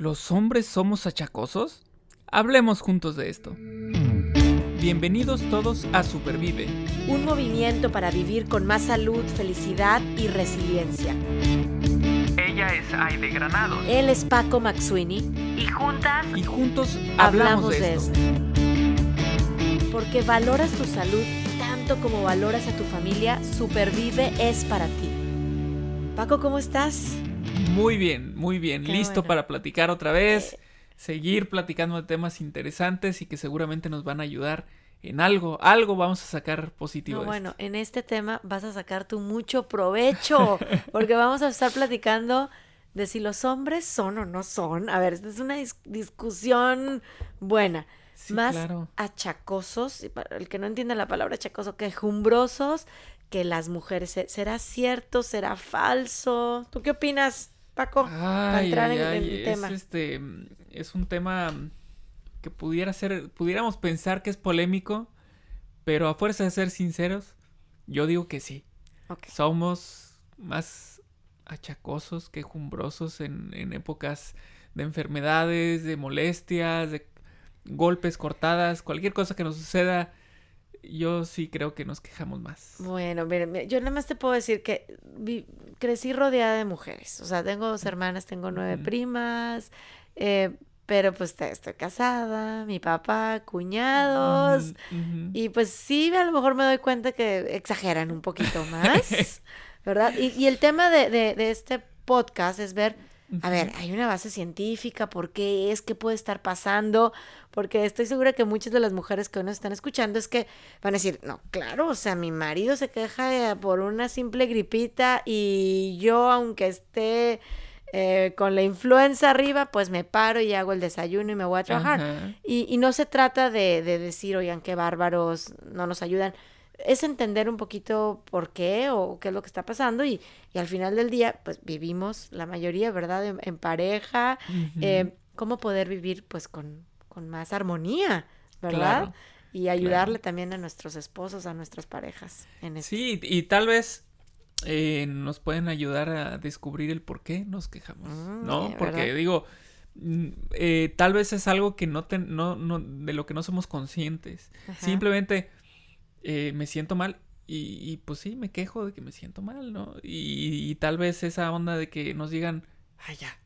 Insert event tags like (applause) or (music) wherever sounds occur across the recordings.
¿Los hombres somos achacosos? Hablemos juntos de esto. Bienvenidos todos a Supervive. Un movimiento para vivir con más salud, felicidad y resiliencia. Ella es Aide Granado. Él es Paco Maxuini. Y juntas. Y juntos hablamos, de, esto. Porque valoras tu salud tanto como valoras a tu familia, Supervive es para ti. Paco, ¿cómo estás? Muy bien, muy bien. Listo para platicar otra vez, seguir platicando de temas interesantes y que seguramente nos van a ayudar en algo. Algo vamos a sacar positivo. bueno, en este tema vas a sacar tú mucho provecho, (laughs) porque vamos a estar platicando de si los hombres son o no son. A ver, esta es una discusión buena. más achacosos, el que no entiende la palabra achacoso, quejumbrosos que las mujeres. ¿Será cierto? ¿Será falso? ¿Tú qué opinas? Paco, para entrar en, el es tema. Este, es un tema que pudiera ser, pudiéramos pensar que es polémico, pero a fuerza de ser sinceros, yo digo que sí. Somos más achacosos que jumbrosos en, en épocas de enfermedades, de molestias, de golpes, cortadas, cualquier cosa que nos suceda yo sí creo que nos quejamos más. Bueno, miren, yo nada más te puedo decir que crecí rodeada de mujeres. O sea, tengo dos hermanas, tengo nueve primas, eh, pero pues estoy casada, mi papá, cuñados. Y pues sí, a lo mejor me doy cuenta que exageran un poquito (laughs) más, ¿verdad? Y, el tema de, de este podcast es ver a ver, hay una base científica, ¿por qué es? ¿Qué puede estar pasando? Porque estoy segura que muchas de las mujeres que nos están escuchando es que van a decir, no, claro, o sea, mi marido se queja por una simple gripita y yo, aunque esté eh, con la influenza arriba, pues me paro y hago el desayuno y me voy a trabajar. Y, y, no se trata de, de decir, oigan, qué bárbaros, no nos ayudan es entender un poquito por qué o qué es lo que está pasando y, al final del día, pues vivimos la mayoría, ¿verdad? En, pareja, eh, cómo poder vivir pues con, más armonía, ¿verdad? y ayudarle también a nuestros esposos, a nuestras parejas. En Sí, y tal vez eh, nos pueden ayudar a descubrir el por qué nos quejamos, mm, ¿no? Porque digo, mm, eh, tal vez es algo que no, no, no, de lo que no somos conscientes. Simplemente eh, me siento mal y, pues sí, me quejo de que me siento mal, ¿no? Y, tal vez esa onda de que nos digan, ay, ya.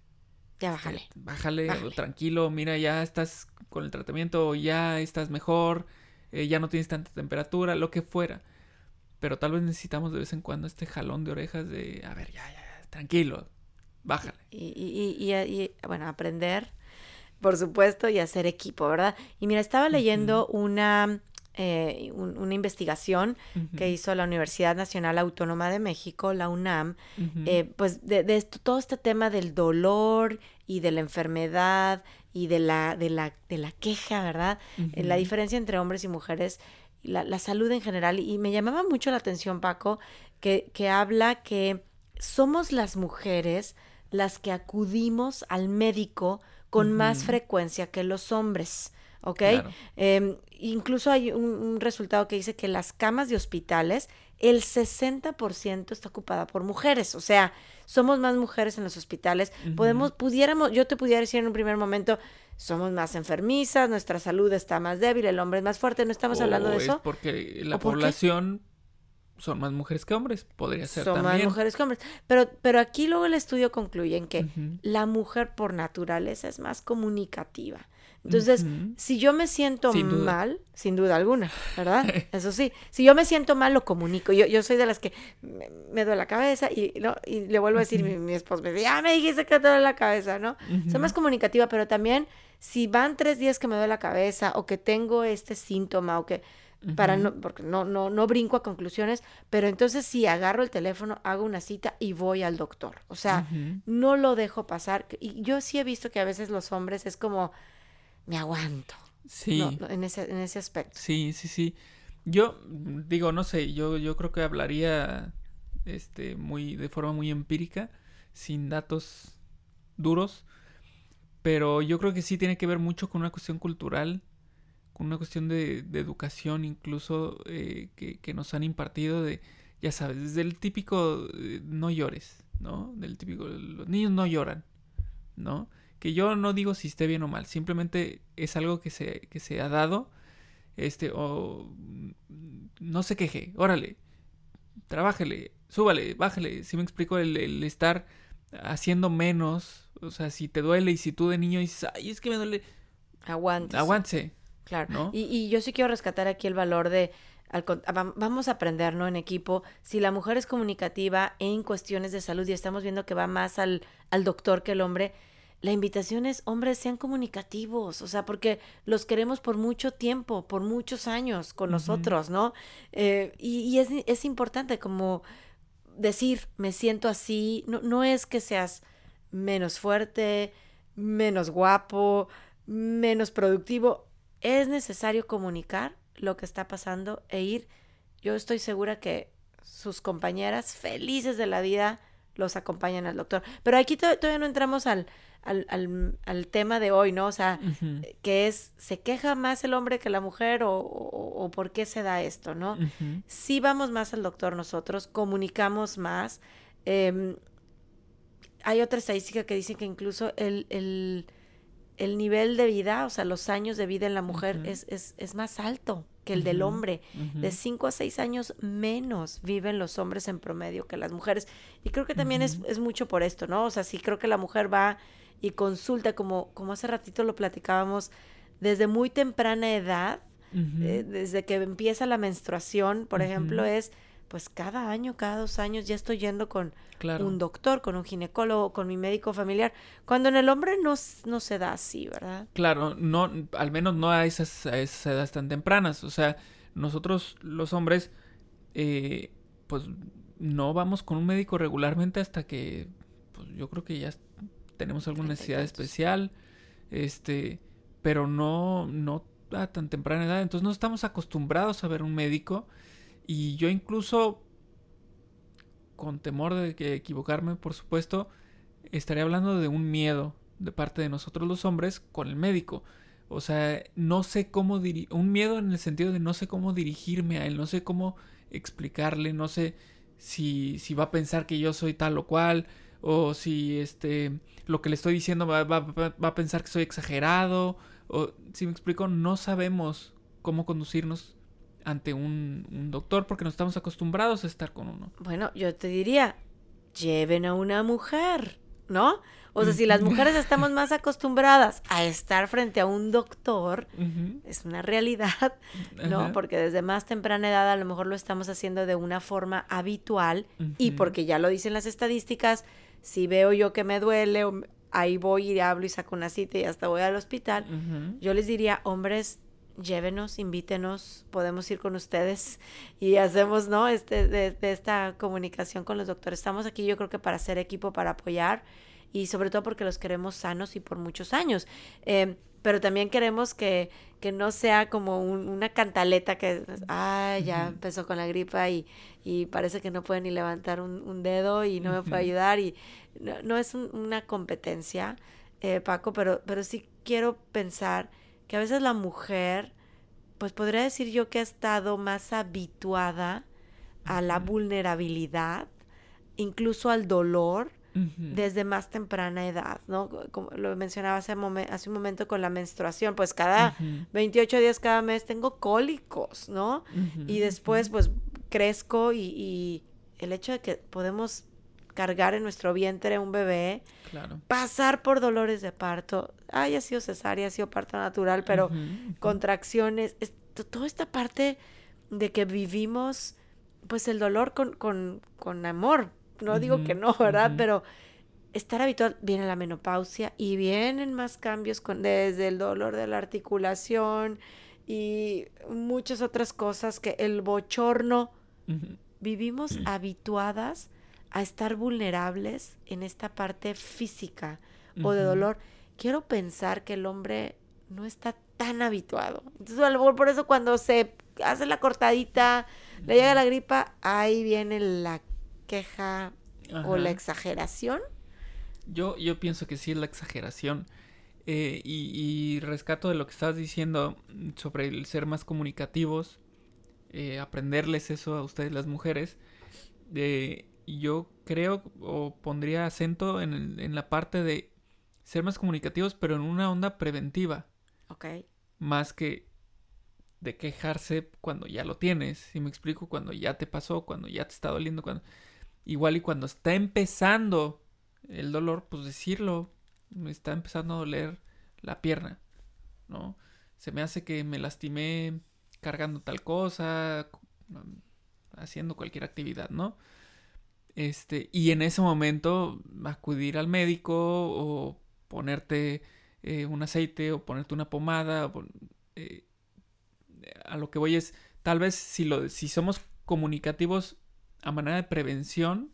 Ya bájale. Bájale, tranquilo, mira, ya estás con el tratamiento, ya estás mejor, eh, ya no tienes tanta temperatura, lo que fuera. Pero tal vez necesitamos de vez en cuando este jalón de orejas de, a ver, ya, ya, tranquilo, bájale. Y, y, y, bueno, aprender, por supuesto, y hacer equipo, ¿verdad? Y mira, estaba leyendo una eh, una investigación que hizo la Universidad Nacional Autónoma de México, la UNAM, eh, pues de, todo este tema del dolor y de la enfermedad y de la, de la, de la queja, ¿verdad? Eh, la diferencia entre hombres y mujeres, la, la, salud en general. Y me llamaba mucho la atención, Paco, que, que habla que somos las mujeres las que acudimos al médico con más frecuencia que los hombres. ¿Ok? Em, incluso hay un, resultado que dice que las camas de hospitales, el 60% está ocupada por mujeres, o sea, somos más mujeres en los hospitales, podemos, pudiéramos, yo te pudiera decir en un primer momento, somos más enfermizas, nuestra salud está más débil, el hombre es más fuerte, no estamos hablando de eso. porque la población son más mujeres que hombres, podría ser son más mujeres que hombres. Pero, pero aquí luego el estudio concluye en que la mujer por naturaleza es más comunicativa. Entonces, si yo me siento mal, sin duda alguna, ¿verdad? (laughs) Eso sí, si yo me siento mal, lo comunico. Yo, yo soy de las que me, duele la cabeza y, ¿no? y le vuelvo a decir, mi, mi, esposo me dice, ya me dijiste que te duele la cabeza, ¿no? Soy más comunicativa, pero también si van tres días que me duele la cabeza o que tengo este síntoma o que para no, porque no, no, no brinco a conclusiones, pero entonces sí agarro el teléfono, hago una cita y voy al doctor. O sea, no lo dejo pasar. Y yo sí he visto que a veces los hombres es como, me aguanto. Sí. en, ese, en ese aspecto. Sí, sí, sí. Yo digo, no sé, yo, yo creo que hablaría este, muy, de forma muy empírica, sin datos duros, pero yo creo que sí tiene que ver mucho con una cuestión cultural, con una cuestión de, de educación incluso eh, que, que, nos han impartido de, ya sabes, desde el típico eh, no llores, ¿no? Del típico, los niños no lloran, ¿no? Que yo no digo si esté bien o mal, simplemente es algo que se, que se ha dado, este, o no se queje, órale, trabájele, súbale, bájale, si me explico, el, estar haciendo menos, o sea, si te duele y si tú de niño dices, ay, es que me duele, aguante. Aguante. Claro. Y, y yo sí quiero rescatar aquí el valor de vamos a aprender, ¿no? En equipo, si la mujer es comunicativa en cuestiones de salud y estamos viendo que va más al, al doctor que el hombre, la invitación es, hombres, sean comunicativos, o sea, porque los queremos por mucho tiempo, por muchos años con nosotros, ¿no? Eh, y, y es, es, importante como decir, me siento así, no, no es que seas menos fuerte, menos guapo, menos productivo, es necesario comunicar lo que está pasando e ir. Yo estoy segura que sus compañeras felices de la vida los acompañan al doctor. Pero aquí todavía no entramos al, al, tema de hoy, ¿no? O sea, que es, ¿se queja más el hombre que la mujer o, por qué se da esto, ¿no? Sí vamos más al doctor nosotros, comunicamos más. Em, hay otra estadística que dice que incluso el, el el nivel de vida, o sea, los años de vida en la mujer es, es, es, más alto que el del hombre. De 5 a 6 años menos viven los hombres en promedio que las mujeres. Y creo que también es, es, mucho por esto, ¿no? O sea, sí creo que la mujer va y consulta, como, como hace ratito lo platicábamos, desde muy temprana edad, eh, desde que empieza la menstruación, por ejemplo, es pues cada año, cada dos años ya estoy yendo con un doctor, con un ginecólogo, con mi médico familiar, cuando en el hombre no, no se da así, ¿verdad? Claro, no, al menos no a esas, a esas edades tan tempranas, o sea, nosotros los hombres, eh, pues no vamos con un médico regularmente hasta que, pues yo creo que ya tenemos alguna necesidad especial, este, pero no, no a tan temprana edad, entonces no estamos acostumbrados a ver un médico, y yo incluso, con temor de que equivocarme, por supuesto, estaría hablando de un miedo de parte de nosotros los hombres con el médico. O sea, no sé cómo un miedo en el sentido de no sé cómo dirigirme a él, no sé cómo explicarle, no sé si, si va a pensar que yo soy tal o cual, o si este lo que le estoy diciendo va, va, va a pensar que soy exagerado, o si me explico, no sabemos cómo conducirnos ante un, doctor porque no estamos acostumbrados a estar con uno. Bueno, yo te diría, lleven a una mujer, ¿no? O sea, si las mujeres (laughs) estamos más acostumbradas a estar frente a un doctor, es una realidad, (laughs) ¿no? Porque desde más temprana edad a lo mejor lo estamos haciendo de una forma habitual y porque ya lo dicen las estadísticas, si veo yo que me duele, ahí voy y hablo y saco una cita y hasta voy al hospital, yo les diría, hombres, llévenos, invítenos, podemos ir con ustedes y hacemos, ¿no? Este, de, esta comunicación con los doctores. Estamos aquí yo creo que para ser equipo, para apoyar y sobre todo porque los queremos sanos y por muchos años. Em, pero también queremos que, que no sea como una cantaleta que, ah, ya empezó con la gripa y, y, parece que no puede ni levantar un, dedo y no me puede ayudar. Y no, es una competencia, eh, Paco, pero, pero sí quiero pensar que a veces la mujer, pues podría decir yo que ha estado más habituada a la vulnerabilidad, incluso al dolor, desde más temprana edad, ¿no? Como lo mencionaba hace, hace un momento con la menstruación, pues cada 28 días cada mes tengo cólicos, ¿no? Y después pues crezco y, y el hecho de que podemos cargar en nuestro vientre un bebé, pasar por dolores de parto, haya sido cesárea, haya sido parto natural, pero contracciones, toda esta parte de que vivimos pues el dolor con, con, con amor, no digo que no, ¿verdad? Pero estar habitual, viene la menopausia y vienen más cambios con, desde el dolor de la articulación y muchas otras cosas que el bochorno, vivimos habituadas a estar vulnerables en esta parte física o de dolor. Quiero pensar que el hombre no está tan habituado. Entonces, a lo mejor por eso cuando se hace la cortadita, le llega la gripa, ahí viene la queja o la exageración. Yo, yo pienso que sí es la exageración. Eh, y, rescato de lo que estás diciendo sobre el ser más comunicativos, eh, aprenderles eso a ustedes las mujeres. yo creo o pondría acento en, en la parte de ser más comunicativos, pero en una onda preventiva. Ok. Más que de quejarse cuando ya lo tienes. Si me explico, cuando ya te pasó, cuando ya te está doliendo, cuando... Igual y cuando está empezando el dolor, pues decirlo. Me está empezando a doler la pierna, ¿no? Se me hace que me lastimé cargando tal cosa, haciendo cualquier actividad, ¿no? Este, y en ese momento acudir al médico o ponerte eh, un aceite o ponerte una pomada. Eh, a lo que voy es, tal vez si, lo, si somos comunicativos a manera de prevención,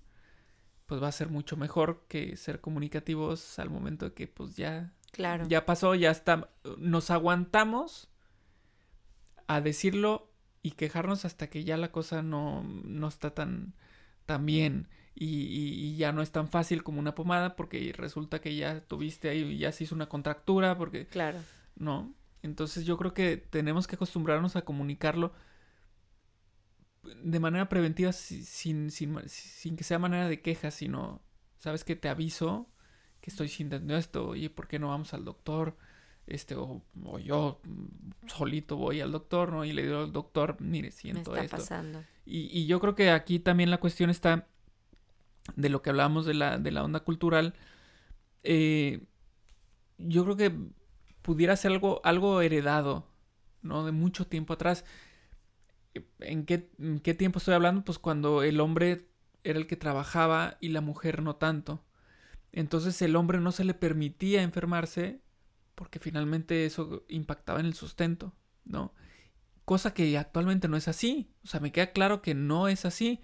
pues va a ser mucho mejor que ser comunicativos al momento de que pues ya, claro. ya pasó, ya está, nos aguantamos a decirlo y quejarnos hasta que ya la cosa no, no está tan, tan bien y, ya no es tan fácil como una pomada porque resulta que ya tuviste ahí, ya se hizo una contractura porque... Claro. ¿No? Entonces yo creo que tenemos que acostumbrarnos a comunicarlo de manera preventiva sin, sin, sin que sea manera de queja, sino, sabes que te aviso que estoy sintiendo esto, oye, ¿por qué no vamos al doctor? Este, o, yo solito voy al doctor, ¿no? Y le digo al doctor, mire, siento Me está Pasando. Y, y yo creo que aquí también la cuestión está de lo que hablábamos de la, de la onda cultural. Eh, yo creo que pudiera ser algo, algo heredado, ¿no? De mucho tiempo atrás. ¿En qué, ¿En qué tiempo estoy hablando? Pues cuando el hombre era el que trabajaba y la mujer no tanto. Entonces el hombre no se le permitía enfermarse porque finalmente eso impactaba en el sustento, ¿no? Cosa que actualmente no es así. O sea, me queda claro que no es así,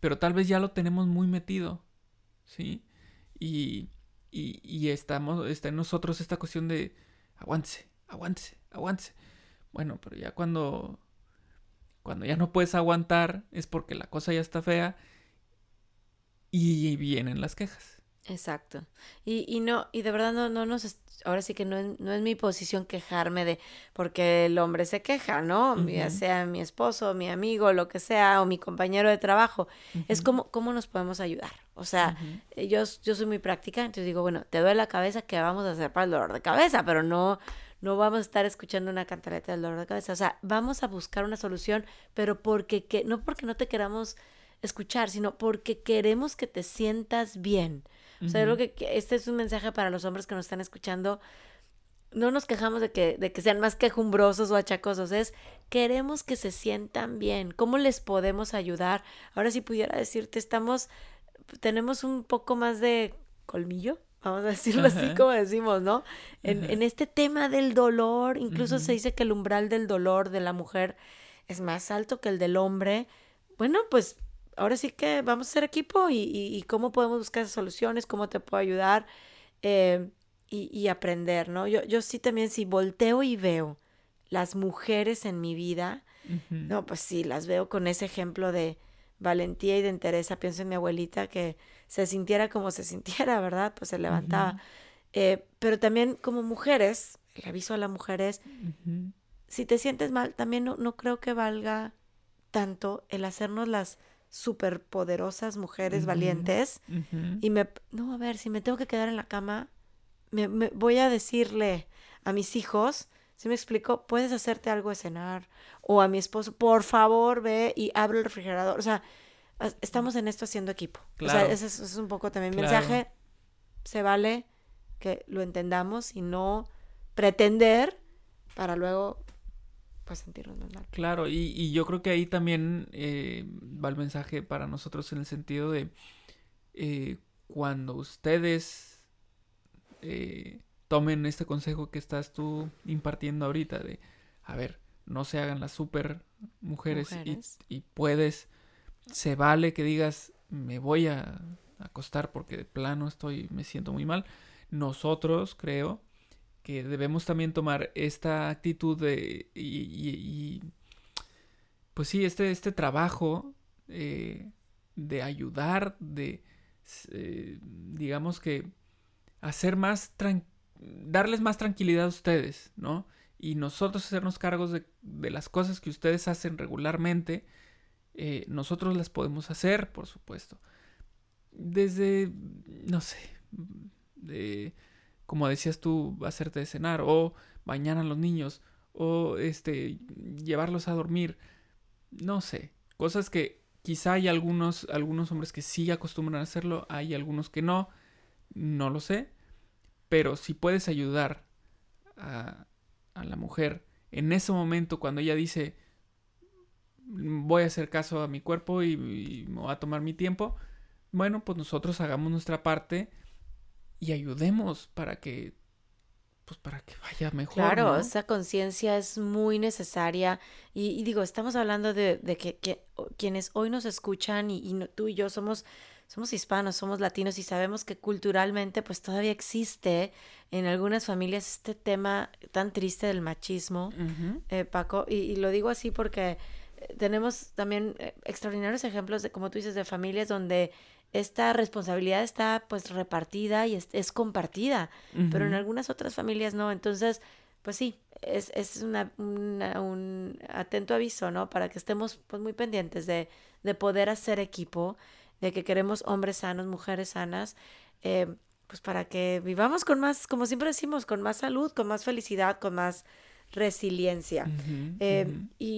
pero tal vez ya lo tenemos muy metido, ¿sí? Y, y, y estamos, está en nosotros esta cuestión de aguántese, aguántese, aguántese. Bueno, pero ya cuando, cuando ya no puedes aguantar es porque la cosa ya está fea y vienen las quejas. Exacto. Y, y no, y de verdad no, no nos, ahora sí que no, no es mi posición quejarme de, porque el hombre se queja, ¿no? Ya sea mi esposo, mi amigo, lo que sea, o mi compañero de trabajo. Es como, ¿cómo nos podemos ayudar? O sea, yo, yo soy muy práctica, entonces digo, bueno, te duele la cabeza, ¿qué vamos a hacer para el dolor de cabeza? Pero no, no vamos a estar escuchando una cantaleta del dolor de cabeza. O sea, vamos a buscar una solución, pero porque, que, no porque no te queramos escuchar, sino porque queremos que te sientas bien. O sea, creo que, este es un mensaje para los hombres que nos están escuchando. No nos quejamos de que, de que sean más quejumbrosos o achacosos, es queremos que se sientan bien. ¿Cómo les podemos ayudar? Ahora si pudiera decirte, estamos, tenemos un poco más de colmillo, vamos a decirlo así como decimos, ¿no? En, en, este tema del dolor, incluso se dice que el umbral del dolor de la mujer es más alto que el del hombre. Bueno, pues ahora sí que vamos a ser equipo y, cómo podemos buscar soluciones, cómo te puedo ayudar eh, y, aprender, ¿no? Yo, yo sí también, si volteo y veo las mujeres en mi vida, no, pues sí, las veo con ese ejemplo de valentía y de entereza. Pienso en mi abuelita que se sintiera como se sintiera, ¿verdad? Pues se levantaba. Eh, pero también como mujeres, el aviso a las mujeres, si te sientes mal, también no, no creo que valga tanto el hacernos las superpoderosas mujeres valientes y me no a ver si me tengo que quedar en la cama me, voy a decirle a mis hijos si me explico puedes hacerte algo de cenar o a mi esposo por favor ve y abre el refrigerador. O sea estamos en esto haciendo equipo. O sea ese es, un poco también mensaje. Se vale que lo entendamos y no pretender para luego pues sentirnos normal. Claro, y, y, yo creo que ahí también eh, va el mensaje para nosotros en el sentido de eh, cuando ustedes eh, tomen este consejo que estás tú impartiendo ahorita de, a ver, no se hagan las super mujeres, Y, puedes, se vale que digas, me voy a acostar porque de plano estoy, me siento muy mal. Nosotros, creo, que debemos también tomar esta actitud de, y, pues sí, este, este trabajo eh, de ayudar, de, eh, digamos que, hacer más, darles más tranquilidad a ustedes, ¿no? Y nosotros hacernos cargos de, de las cosas que ustedes hacen regularmente, eh, nosotros las podemos hacer, por supuesto. Desde, no sé, de como decías tú, hacerte cenar o bañar a los niños o este llevarlos a dormir. No sé, cosas que quizá hay algunos algunos hombres que sí acostumbran a hacerlo, hay algunos que no, no lo sé, pero si puedes ayudar a, a la mujer en ese momento cuando ella dice voy a hacer caso a mi cuerpo y, y me voy a tomar mi tiempo, bueno, pues nosotros hagamos nuestra parte y ayudemos para que pues para que vaya mejor. Claro, esa conciencia es muy necesaria. Y, digo, estamos hablando de, que, quienes hoy nos escuchan y, tú y yo somos, somos hispanos, somos latinos y sabemos que culturalmente pues todavía existe en algunas familias este tema tan triste del machismo, eh, Paco. Y, lo digo así porque tenemos también eh, extraordinarios ejemplos de, como tú dices, de familias donde esta responsabilidad está pues repartida y es, compartida, pero en algunas otras familias no. Entonces, pues sí, es, es una, un atento aviso, ¿no? Para que estemos pues muy pendientes de, de poder hacer equipo, de que queremos hombres sanos, mujeres sanas, eh, pues para que vivamos con más, como siempre decimos, con más salud, con más felicidad, con más resiliencia. Eh, y,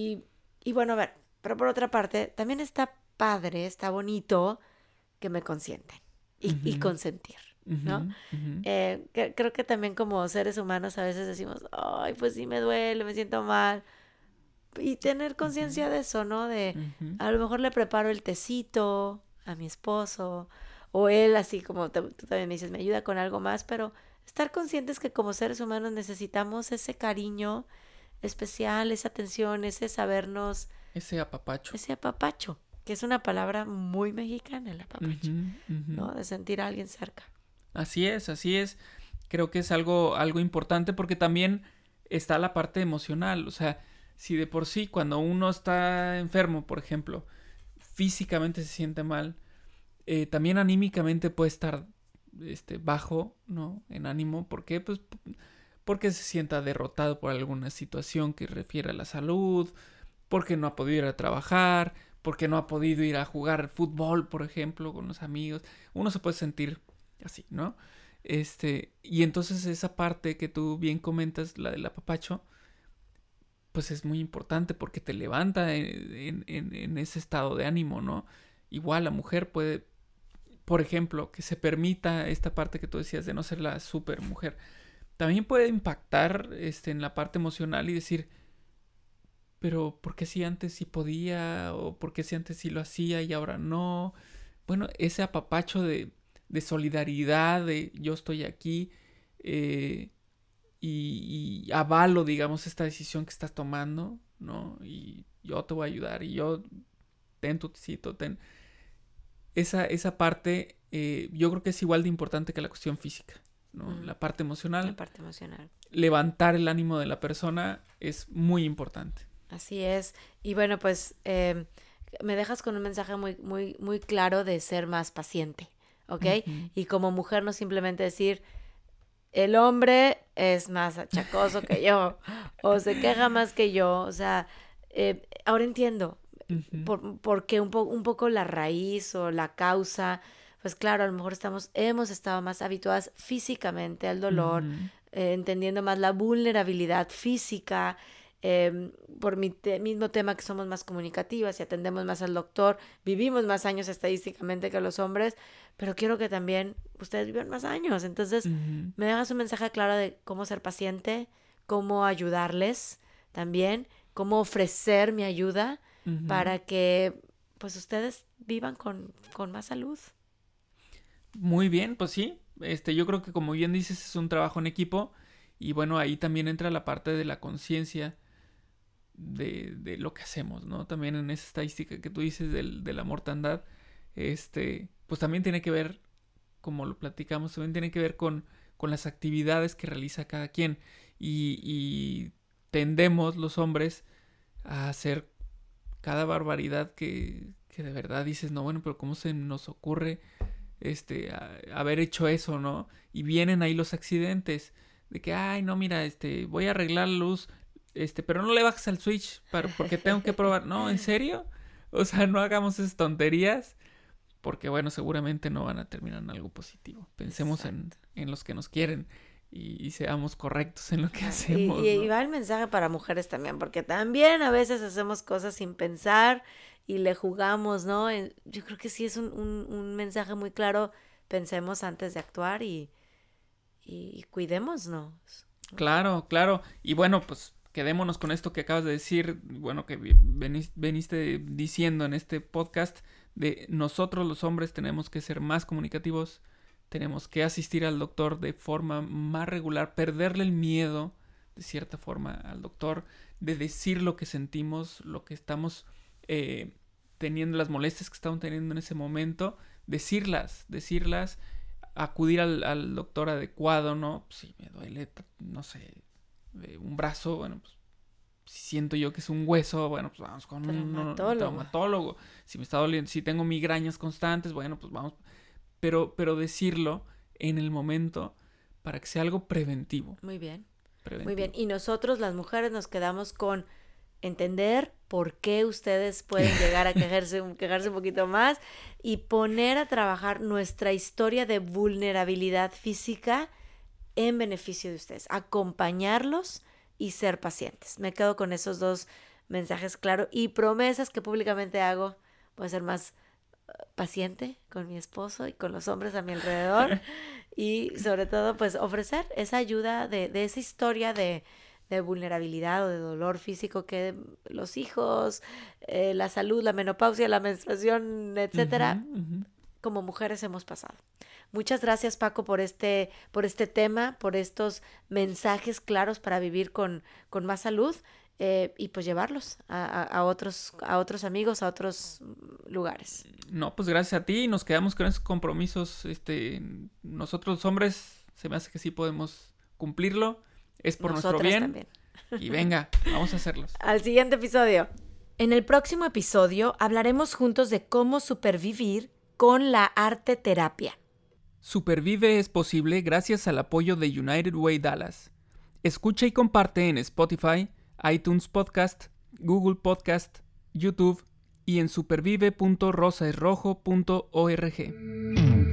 y bueno, a ver, pero por otra parte, también está padre, está bonito que me consienten y, consentir, ¿no? Eh, creo que también como seres humanos a veces decimos, ay, pues sí me duele, me siento mal. Y tener conciencia de eso, ¿no? De a lo mejor le preparo el tecito a mi esposo, o él así como tú también me dices, me ayuda con algo más, pero estar conscientes que como seres humanos necesitamos ese cariño especial, esa atención, ese sabernos. Ese apapacho. Ese apapacho que es una palabra muy mexicana, el apapacho, ¿no? De sentir a alguien cerca. Así es, así es. Creo que es algo, algo importante porque también está la parte emocional. O sea, si de por sí cuando uno está enfermo, por ejemplo, físicamente se siente mal, eh, también anímicamente puede estar este, bajo, ¿no? En ánimo. ¿Por qué? Pues porque se sienta derrotado por alguna situación que refiere a la salud, porque no ha podido ir a trabajar, porque no ha podido ir a jugar fútbol, por ejemplo, con los amigos. Uno se puede sentir así, ¿no? Este, y entonces esa parte que tú bien comentas, la del apapacho, pues es muy importante porque te levanta en, en, ese estado de ánimo, ¿no? Igual la mujer puede, por ejemplo, que se permita esta parte que tú decías de no ser la super mujer, también puede impactar este, en la parte emocional y decir, pero ¿por qué si antes sí podía? ¿O por qué si antes sí lo hacía y ahora no? Bueno, ese apapacho de, de solidaridad, de yo estoy aquí eh, y, avalo, digamos, esta decisión que estás tomando, ¿no? Y yo te voy a ayudar y yo, ten tu tecito, ten... Esa, esa parte eh, yo creo que es igual de importante que la cuestión física, ¿no? La parte emocional. La parte emocional. Levantar el ánimo de la persona es muy importante. Así es. Y bueno, pues eh, me dejas con un mensaje muy, muy, muy claro de ser más paciente, ¿ok? Y como mujer no simplemente decir, el hombre es más achacoso que yo, o se queja más que yo, o sea, eh, ahora entiendo por, porque un, un poco la raíz o la causa, pues claro, a lo mejor estamos, hemos estado más habituadas físicamente al dolor, eh, entendiendo más la vulnerabilidad física, Em, por mi mismo tema que somos más comunicativas y atendemos más al doctor, vivimos más años estadísticamente que los hombres, pero quiero que también ustedes vivan más años. Entonces, me dejas un mensaje claro de cómo ser paciente, cómo ayudarles también, cómo ofrecer mi ayuda para que pues ustedes vivan con, con más salud. Muy bien, pues sí. Este, yo creo que como bien dices, es un trabajo en equipo. Y bueno, ahí también entra la parte de la conciencia de, de, lo que hacemos, ¿no? También en esa estadística que tú dices del, de la mortandad, este, pues también tiene que ver, como lo platicamos, también tiene que ver con, con las actividades que realiza cada quien. Y, y tendemos los hombres a hacer cada barbaridad que, que de verdad dices, no, bueno, pero ¿cómo se nos ocurre este, haber hecho eso, ¿no? Y vienen ahí los accidentes de que, ay, no, mira, este, voy a arreglar la luz, este, pero no le bajes al Switch para, porque tengo que probar. No, ¿en serio? O sea, no hagamos esas tonterías porque, bueno, seguramente no van a terminar en algo positivo. Pensemos en, en, los que nos quieren. Y, seamos correctos en lo que hacemos. Y, va el mensaje para mujeres también, porque también a veces hacemos cosas sin pensar y le jugamos, ¿no? Yo creo que sí es un, un, mensaje muy claro, pensemos antes de actuar y, y cuidémonos. Claro, claro. Y bueno, pues quedémonos con esto que acabas de decir, bueno, que veniste diciendo en este podcast, de nosotros los hombres tenemos que ser más comunicativos, tenemos que asistir al doctor de forma más regular, perderle el miedo de cierta forma al doctor, de decir lo que sentimos, lo que estamos eh, teniendo, las molestias que estamos teniendo en ese momento, decirlas, decirlas, acudir al, doctor adecuado, ¿no? Si me duele, no sé, un brazo, bueno, pues si siento yo que es un hueso, bueno, pues vamos con un traumatólogo. Si me está doliendo, si tengo migrañas constantes, bueno, pues vamos pero, pero decirlo en el momento para que sea algo preventivo. Muy bien. Muy bien. Y nosotros, las mujeres, nos quedamos con entender por qué ustedes pueden llegar a quejarse, (laughs) quejarse un poquito más y poner a trabajar nuestra historia de vulnerabilidad física en beneficio de ustedes. Acompañarlos y ser pacientes. Me quedo con esos dos mensajes claros y promesas que públicamente hago. Voy a ser más paciente con mi esposo y con los hombres a mi alrededor (laughs) y sobre todo pues ofrecer esa ayuda de, esa historia de, vulnerabilidad o de dolor físico que los hijos, eh, la salud, la menopausia, la menstruación, etcétera, como mujeres hemos pasado. Muchas gracias Paco por este, por este tema, por estos mensajes claros para vivir con, con más salud eh, y pues llevarlos a, otros, a otros amigos, a otros lugares. No, pues gracias a ti, nos quedamos con esos compromisos. Este, nosotros los hombres, se me hace que sí podemos cumplirlo. Es por nuestro bien. Y venga, vamos a hacerlos. (laughs) Al siguiente episodio. En el próximo episodio hablaremos juntos de cómo supervivir con la arte terapia. Supervive es posible gracias al apoyo de United Way Dallas. Escucha y comparte en Spotify, iTunes Podcast, Google Podcast, YouTube y en supervive.rosaesrojo.org.